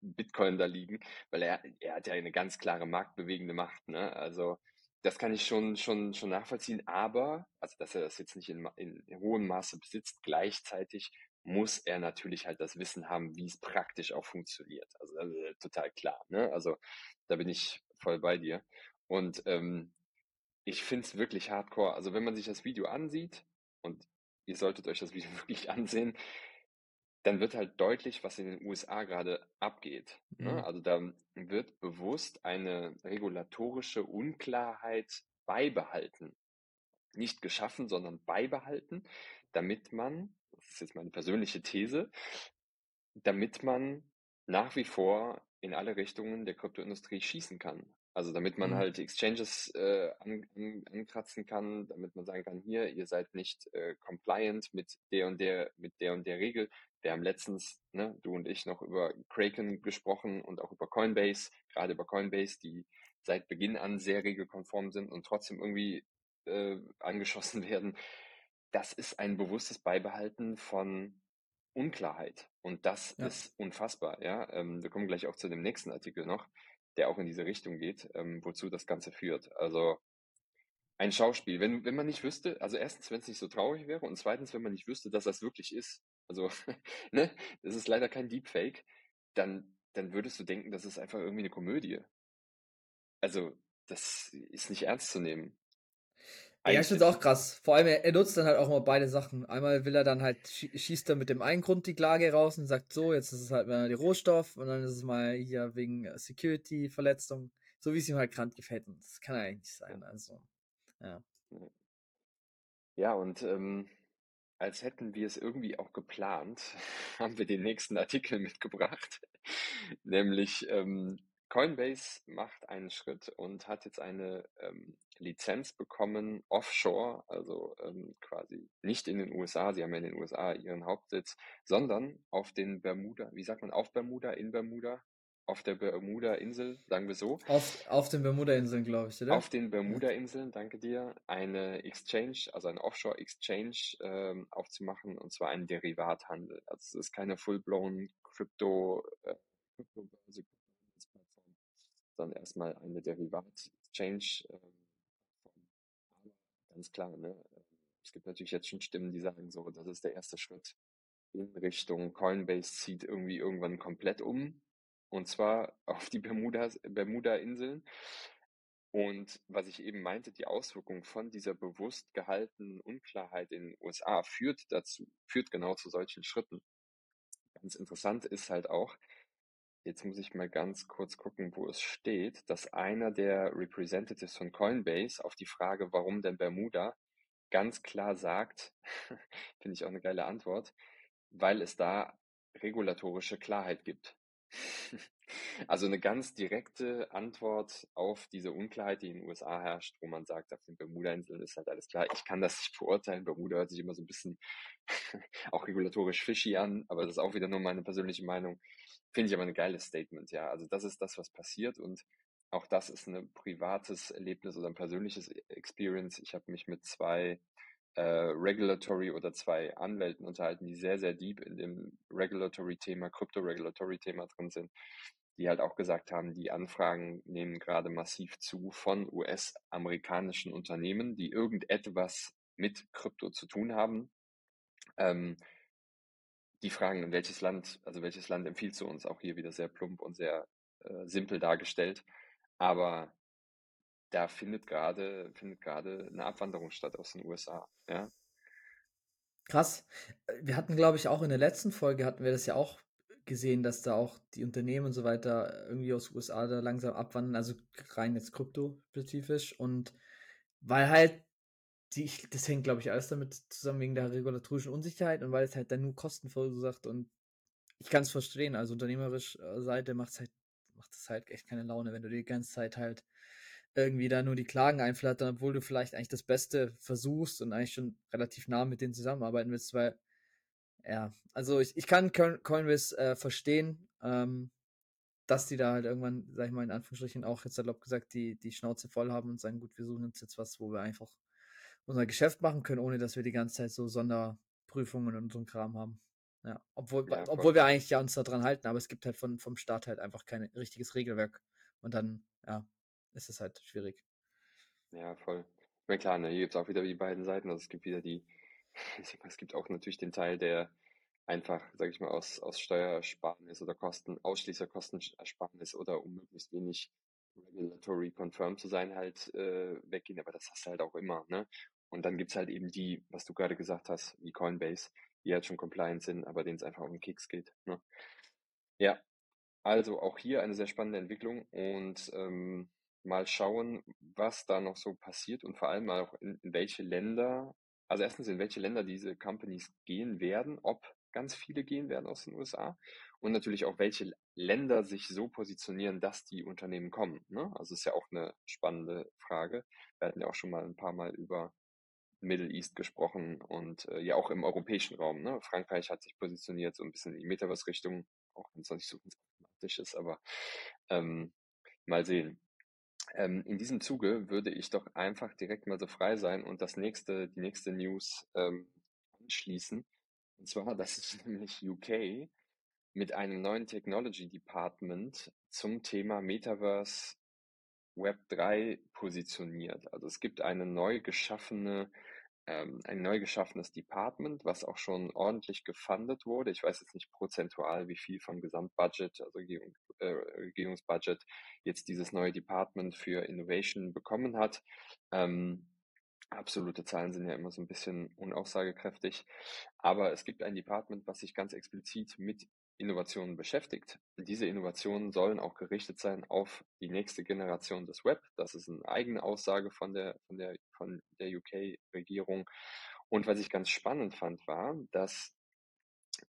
Bitcoin da liegen, weil er, er hat ja eine ganz klare marktbewegende Macht. Ne? Also das kann ich schon, schon, schon nachvollziehen, aber, also dass er das jetzt nicht in, in, hohem Maße besitzt, gleichzeitig muss er natürlich halt das Wissen haben, wie es praktisch auch funktioniert. Also, also total klar. Ne? Also da bin ich voll bei dir. Und ähm, ich finde es wirklich hardcore. Also wenn man sich das Video ansieht, und ihr solltet euch das Video wirklich ansehen, dann wird halt deutlich, was in den USA gerade abgeht. Ne? Mhm. Also da wird bewusst eine regulatorische Unklarheit beibehalten. Nicht geschaffen, sondern beibehalten, damit man, das ist jetzt meine persönliche These, damit man nach wie vor in alle Richtungen der Kryptoindustrie schießen kann. Also damit man mhm. halt Exchanges äh, an, an, ankratzen kann, damit man sagen kann, hier, ihr seid nicht äh, compliant mit der und der, mit der und der Regel. Wir haben letztens, ne, du und ich, noch über Kraken gesprochen und auch über Coinbase, gerade über Coinbase, die seit Beginn an sehr regelkonform sind und trotzdem irgendwie äh, angeschossen werden. Das ist ein bewusstes Beibehalten von Unklarheit. Und das ja. ist unfassbar. Ja? Ähm, wir kommen gleich auch zu dem nächsten Artikel noch der auch in diese Richtung geht, ähm, wozu das Ganze führt. Also ein Schauspiel. Wenn, wenn man nicht wüsste, also erstens, wenn es nicht so traurig wäre und zweitens, wenn man nicht wüsste, dass das wirklich ist, also ne, das ist leider kein Deepfake, dann, dann würdest du denken, das ist einfach irgendwie eine Komödie. Also, das ist nicht ernst zu nehmen. Ja, ich finde es auch krass. Vor allem, er, er, nutzt dann halt auch mal beide Sachen. Einmal will er dann halt, schießt er mit dem einen Grund die Klage raus und sagt so, jetzt ist es halt mal die Rohstoff und dann ist es mal hier wegen Security-Verletzung, so wie es ihm halt gerade gefällt. Und das kann eigentlich nicht sein. Also, ja. Ja, und ähm, als hätten wir es irgendwie auch geplant, haben wir den nächsten Artikel mitgebracht. Nämlich ähm, Coinbase macht einen Schritt und hat jetzt eine ähm, Lizenz bekommen, offshore, also ähm, quasi nicht in den USA, sie haben ja in den USA ihren Hauptsitz, sondern auf den Bermuda, wie sagt man, auf Bermuda, in Bermuda, auf der Bermuda-Insel, sagen wir so. Auf, auf den Bermuda-Inseln, glaube ich, oder? Auf den Bermuda-Inseln, danke dir, eine Exchange, also eine Offshore-Exchange ähm, aufzumachen, und zwar einen Derivathandel. Also es ist keine full-blown Crypto, äh, Crypto-Börse, sondern erstmal eine Derivat-Exchange, ähm, ganz klar. Ne? Ähm, es gibt natürlich jetzt schon Stimmen, die sagen so, das ist der erste Schritt in Richtung Coinbase zieht irgendwie irgendwann komplett um. Und zwar auf die Bermuda, Bermuda-Inseln. Und was ich eben meinte, die Auswirkung von dieser bewusst gehaltenen Unklarheit in den USA führt dazu, führt genau zu solchen Schritten. Ganz interessant ist halt auch, Jetzt muss ich mal ganz kurz gucken, wo es steht, dass einer der Representatives von Coinbase auf die Frage, warum denn Bermuda, ganz klar sagt, finde ich auch eine geile Antwort, weil es da regulatorische Klarheit gibt. Also eine ganz direkte Antwort auf diese Unklarheit, die in den USA herrscht, wo man sagt, auf den Bermuda-Inseln ist halt alles klar. Ich kann das nicht beurteilen. Bermuda hört sich immer so ein bisschen auch regulatorisch fishy an, aber das ist auch wieder nur meine persönliche Meinung. Finde ich aber ein geiles Statement, ja. Also das ist das, was passiert und auch das ist ein privates Erlebnis oder ein persönliches Experience. Ich habe mich mit zwei äh, Regulatory oder zwei Anwälten unterhalten, die sehr, sehr deep in dem Regulatory-Thema, Crypto-Regulatory-Thema drin sind, die halt auch gesagt haben, die Anfragen nehmen gerade massiv zu von US-amerikanischen Unternehmen, die irgendetwas mit Krypto zu tun haben. Ähm, die fragen, welches Land, also welches Land empfiehlt du uns, auch hier wieder sehr plump und sehr äh, simpel dargestellt. Aber da findet gerade findet gerade eine Abwanderung statt aus den USA, ja. Krass. Wir hatten, glaube ich, auch in der letzten Folge hatten wir das ja auch gesehen, dass da auch die Unternehmen und so weiter irgendwie aus USA da langsam abwandern, also rein jetzt krypto-spezifisch und weil halt die, das hängt, glaube ich, alles damit zusammen wegen der regulatorischen Unsicherheit und weil es halt dann nur Kosten verursacht und ich kann es verstehen, also unternehmerisch äh, Seite macht es halt, macht es halt echt keine Laune, wenn du die ganze Zeit halt irgendwie da nur die Klagen einflattern, obwohl du vielleicht eigentlich das Beste versuchst und eigentlich schon relativ nah mit denen zusammenarbeiten willst, weil, ja, also ich, ich kann Coinbase äh, verstehen, ähm, dass die da halt irgendwann, sag ich mal, in Anführungsstrichen auch jetzt salopp gesagt, die, die Schnauze voll haben und sagen, gut, wir suchen uns jetzt was, wo wir einfach unser Geschäft machen können, ohne dass wir die ganze Zeit so Sonderprüfungen und so einen Kram haben. Ja, obwohl, ja, obwohl wir eigentlich ja uns daran halten, aber es gibt halt von, vom Staat halt einfach kein richtiges Regelwerk. Und dann, ja, ist es halt schwierig. Ja, voll. Ich meine, klar, ne, hier gibt es auch wieder die beiden Seiten. Also es gibt wieder die, es gibt auch natürlich den Teil, der einfach, sage ich mal, aus, aus Steuersparnis oder Kosten, ausschließer Kostenersparnis oder um möglichst wenig regulatory confirmed zu sein, halt äh, weggehen. Aber das hast du halt auch immer, ne? Und dann gibt es halt eben die, was du gerade gesagt hast, wie Coinbase, die halt schon compliant sind, aber denen es einfach um den Kicks geht. Ne? Ja, also auch hier eine sehr spannende Entwicklung und ähm, mal schauen, was da noch so passiert und vor allem auch in, in welche Länder, also erstens in welche Länder diese Companies gehen werden, ob ganz viele gehen werden aus den USA und natürlich auch welche Länder sich so positionieren, dass die Unternehmen kommen. Ne? Also ist ja auch eine spannende Frage. Wir hatten ja auch schon mal ein paar Mal über Middle East gesprochen und äh, ja auch im europäischen Raum. Ne? Frankreich hat sich positioniert so ein bisschen in die Metaverse-Richtung, auch wenn es noch nicht so systematisch ist, aber ähm, mal sehen. Ähm, in diesem Zuge würde ich doch einfach direkt mal so frei sein und das nächste, die nächste News ähm, anschließen. Und zwar, das ist nämlich UK mit einem neuen Technology Department zum Thema Metaverse Web 3 positioniert. Also es gibt eine neu geschaffene ähm, ein neu geschaffenes Department, was auch schon ordentlich gefundet wurde. Ich weiß jetzt nicht prozentual, wie viel vom Gesamtbudget, also Regierung, äh, Regierungsbudget, jetzt dieses neue Department für Innovation bekommen hat. Ähm, absolute Zahlen sind ja immer so ein bisschen unaussagekräftig, aber es gibt ein Department, was sich ganz explizit mit Innovationen beschäftigt. Diese Innovationen sollen auch gerichtet sein auf die nächste Generation des Web. Das ist eine eigene Aussage von der, von der, von der UK-Regierung. Und was ich ganz spannend fand, war, dass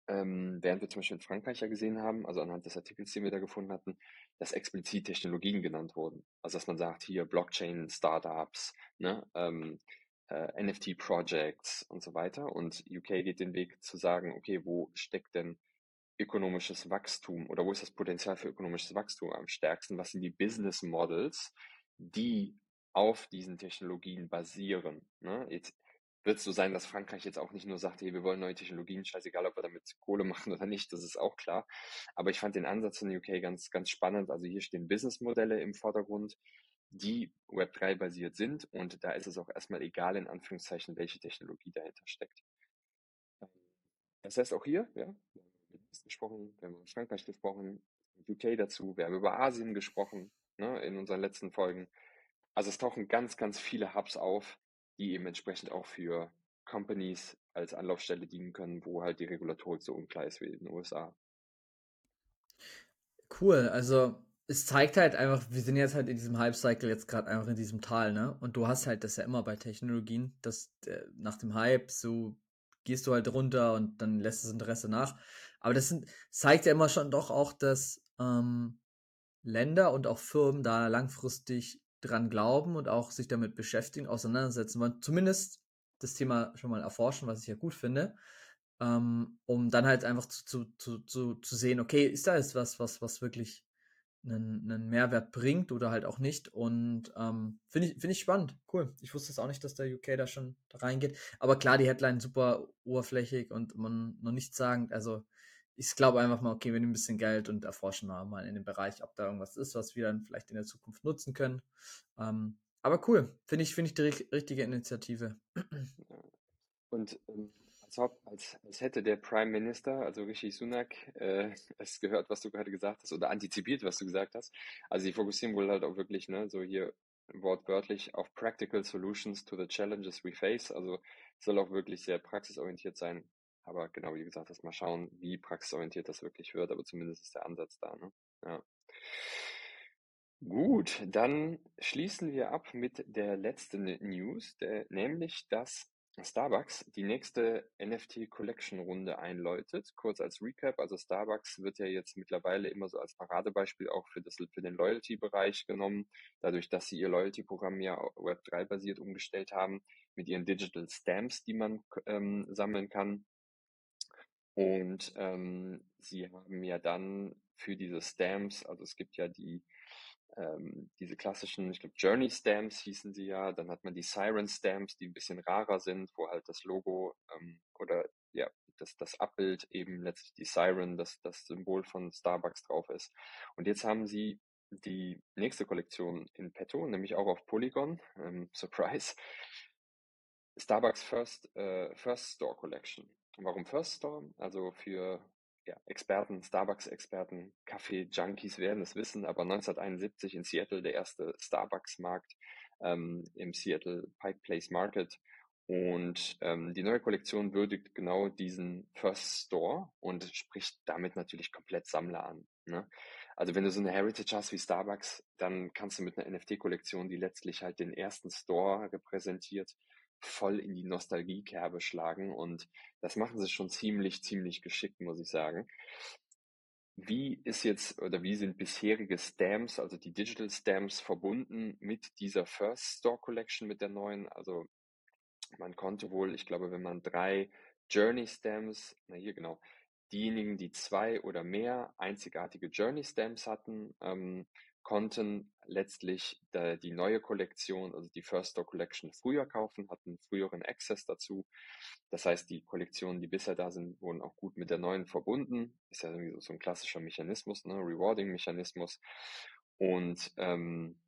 ähm, während wir zum Beispiel in Frankreich ja gesehen haben, also anhand des Artikels, den wir da gefunden hatten, dass explizit Technologien genannt wurden. Also dass man sagt, hier Blockchain-Startups, ne, ähm, äh, NFT-Projects und so weiter. Und UK geht den Weg zu sagen, okay, wo steckt denn ökonomisches Wachstum oder wo ist das Potenzial für ökonomisches Wachstum am stärksten? Was sind die Business Models, die auf diesen Technologien basieren? Ne? Jetzt wird es so sein, dass Frankreich jetzt auch nicht nur sagt, hey, wir wollen neue Technologien, scheißegal, ob wir damit Kohle machen oder nicht, das ist auch klar. Aber ich fand den Ansatz in UK ganz, ganz spannend. Also hier stehen Businessmodelle im Vordergrund, die Web3 basiert sind und da ist es auch erstmal egal, in Anführungszeichen, welche Technologie dahinter steckt. Das heißt auch hier, ja, gesprochen, wir haben über Frankreich gesprochen, UK dazu, wir haben über Asien gesprochen ne, in unseren letzten Folgen. Also es tauchen ganz, ganz viele Hubs auf, die eben entsprechend auch für Companies als Anlaufstelle dienen können, wo halt die Regulatorik so unklar ist wie in den USA. Cool, also es zeigt halt einfach, wir sind jetzt halt in diesem Hype-Cycle jetzt gerade einfach in diesem Tal, ne? Und du hast halt das ja immer bei Technologien, dass äh, nach dem Hype so gehst du halt runter und dann lässt das Interesse nach. Aber das sind, zeigt ja immer schon doch auch, dass ähm, Länder und auch Firmen da langfristig dran glauben und auch sich damit beschäftigen, auseinandersetzen wollen. Zumindest das Thema schon mal erforschen, was ich ja gut finde. Ähm, um dann halt einfach zu, zu, zu, zu, sehen, okay, ist da jetzt was, was, was wirklich einen, einen Mehrwert bringt oder halt auch nicht. Und ähm, finde ich, find ich spannend. Cool. Ich wusste es auch nicht, dass der UK da schon da reingeht. Aber klar, die Headline super oberflächig und man noch nichts sagen. Also ich glaube einfach mal, okay, wir nehmen ein bisschen Geld und erforschen mal in dem Bereich, ob da irgendwas ist, was wir dann vielleicht in der Zukunft nutzen können. Ähm, aber cool, finde ich, finde ich die richtige Initiative. Und ähm, als, Haupt, als, als hätte der Prime Minister, also Rishi Sunak, äh, es gehört, was du gerade gesagt hast, oder antizipiert, was du gesagt hast. Also sie fokussieren wohl halt auch wirklich, ne, so hier wortwörtlich auf Practical Solutions to the Challenges we face. Also soll auch wirklich sehr praxisorientiert sein. Aber genau wie gesagt hast, mal schauen, wie praxisorientiert das wirklich wird. Aber zumindest ist der Ansatz da. Ne? Ja. Gut, dann schließen wir ab mit der letzten News, der, nämlich, dass Starbucks die nächste NFT Collection Runde einläutet. Kurz als Recap, also Starbucks wird ja jetzt mittlerweile immer so als Paradebeispiel auch für, das, für den Loyalty-Bereich genommen, dadurch, dass sie ihr Loyalty-Programm ja Web3 basiert umgestellt haben, mit ihren Digital Stamps, die man ähm, sammeln kann. Und ähm, sie haben ja dann für diese Stamps, also es gibt ja die ähm, diese klassischen, ich glaube, Journey Stamps hießen sie ja. Dann hat man die Siren Stamps, die ein bisschen rarer sind, wo halt das Logo ähm, oder ja, das, das Abbild eben letztlich die Siren, das, das Symbol von Starbucks drauf ist. Und jetzt haben sie die nächste Kollektion in petto, nämlich auch auf Polygon. Ähm, Surprise. Starbucks First, äh, First Store Collection. Warum First Store? Also für ja, Experten, Starbucks-Experten, Kaffee-Junkies werden es wissen, aber 1971 in Seattle der erste Starbucks-Markt ähm, im Seattle Pike Place Market. Und ähm, die neue Kollektion würdigt genau diesen First Store und spricht damit natürlich komplett Sammler an. Ne? Also wenn du so eine Heritage hast wie Starbucks, dann kannst du mit einer NFT-Kollektion, die letztlich halt den ersten Store repräsentiert, voll in die Nostalgiekerbe schlagen und das machen sie schon ziemlich, ziemlich geschickt, muss ich sagen. Wie ist jetzt oder wie sind bisherige Stamps, also die Digital Stamps, verbunden mit dieser First Store Collection, mit der neuen? Also man konnte wohl, ich glaube, wenn man drei Journey Stamps, na hier genau, diejenigen, die zwei oder mehr einzigartige Journey Stamps hatten, ähm, konnten letztlich die neue Kollektion, also die First Store Collection, früher kaufen, hatten früheren Access dazu. Das heißt, die Kollektionen, die bisher da sind, wurden auch gut mit der neuen verbunden. Ist ja irgendwie so ein klassischer Mechanismus, ne? Rewarding-Mechanismus. Und ähm,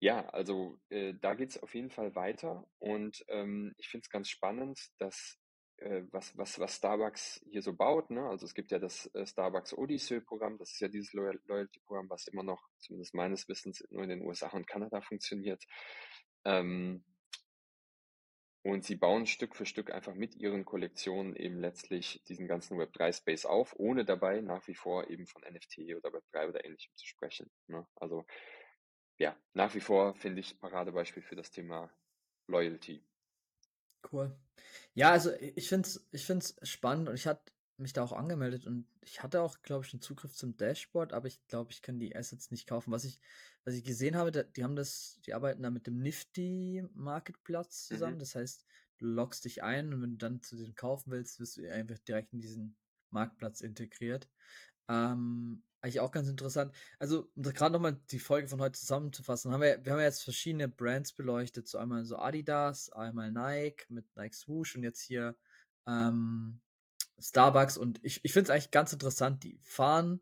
ja, also äh, da geht es auf jeden Fall weiter und ähm, ich finde es ganz spannend, dass äh, was, was, was Starbucks hier so baut. Ne? Also es gibt ja das äh, Starbucks Odyssey-Programm, das ist ja dieses Loyalty-Programm, was immer noch, zumindest meines Wissens, nur in den USA und Kanada funktioniert. Ähm, und sie bauen Stück für Stück einfach mit ihren Kollektionen eben letztlich diesen ganzen Web3-Space auf, ohne dabei nach wie vor eben von NFT oder Web3 oder ähnlichem zu sprechen. Ne? Also ja, nach wie vor finde ich Paradebeispiel für das Thema Loyalty. Cool. Ja, also ich finde es ich find's spannend und ich hatte mich da auch angemeldet und ich hatte auch, glaube ich, einen Zugriff zum Dashboard, aber ich glaube, ich kann die Assets nicht kaufen. Was ich, was ich gesehen habe, die haben das, die arbeiten da mit dem Nifty Marketplatz zusammen. Mhm. Das heißt, du loggst dich ein und wenn du dann zu dem kaufen willst, wirst du einfach direkt in diesen Marktplatz integriert. Ähm, eigentlich auch ganz interessant. Also, um gerade nochmal die Folge von heute zusammenzufassen, haben wir, wir haben ja jetzt verschiedene Brands beleuchtet. So einmal so Adidas, einmal Nike mit Nike Swoosh und jetzt hier ähm, Starbucks. Und ich, ich finde es eigentlich ganz interessant. Die fahren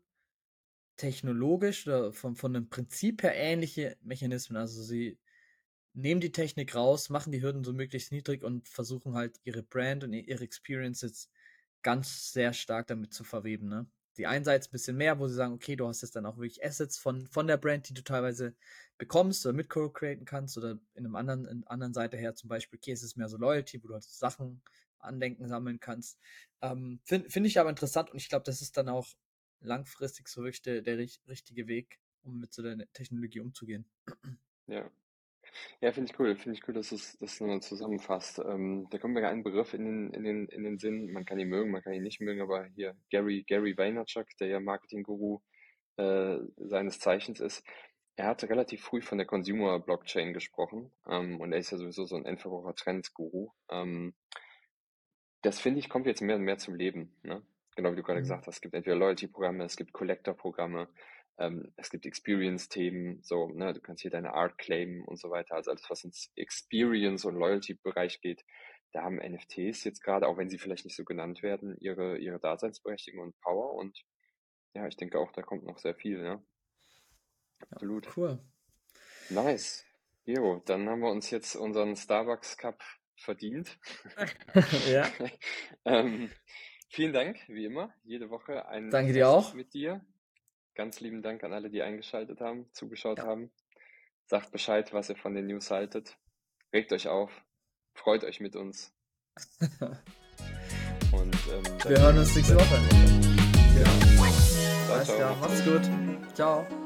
technologisch oder von, von dem Prinzip her ähnliche Mechanismen. Also, sie nehmen die Technik raus, machen die Hürden so möglichst niedrig und versuchen halt ihre Brand und ihre Experiences ganz sehr stark damit zu verweben. Ne? Die einen Seite ein bisschen mehr, wo sie sagen, okay, du hast jetzt dann auch wirklich Assets von, von der Brand, die du teilweise bekommst oder mit co-createn kannst oder in einem anderen, in anderen Seite her zum Beispiel, okay, es ist mehr so Loyalty, wo du halt Sachen, Andenken sammeln kannst. Ähm, Finde find ich aber interessant und ich glaube, das ist dann auch langfristig so wirklich der, der richtige Weg, um mit so der Technologie umzugehen. Ja, ja, finde ich cool. Finde ich cool, dass du das nochmal zusammenfasst. Ähm, da kommt mir ein Begriff in den, in, den, in den Sinn. Man kann ihn mögen, man kann ihn nicht mögen, aber hier Gary, Gary Vaynerchuk, der ja Marketing-Guru äh, seines Zeichens ist. Er hatte relativ früh von der Consumer Blockchain gesprochen ähm, und er ist ja sowieso so ein Endverbraucher-Trends-Guru. Ähm, das finde ich kommt jetzt mehr und mehr zum Leben. Ne? Genau wie du gerade Mhm. gesagt hast, es gibt entweder Loyalty-Programme, es gibt Collector-Programme, ähm, es gibt Experience-Themen, so, ne, du kannst hier deine Art claimen und so weiter. Also alles, was ins Experience- und Loyalty-Bereich geht, da haben NFTs jetzt gerade, auch wenn sie vielleicht nicht so genannt werden, ihre, ihre Daseinsberechtigung und Power. Und ja, ich denke auch, da kommt noch sehr viel, ja. Absolut. Cool. Nice. Jo, dann haben wir uns jetzt unseren Starbucks Cup verdient. Ja. ähm, vielen Dank, wie immer, jede Woche ein Danke dir auch. mit dir. Ganz lieben Dank an alle, die eingeschaltet haben, zugeschaut Ja. haben. Sagt Bescheid, was ihr von den News haltet. Regt euch auf, freut euch mit uns. Und ähm, Wir hören uns nächste Woche. Ciao, Alles klar, macht's gut. Ciao.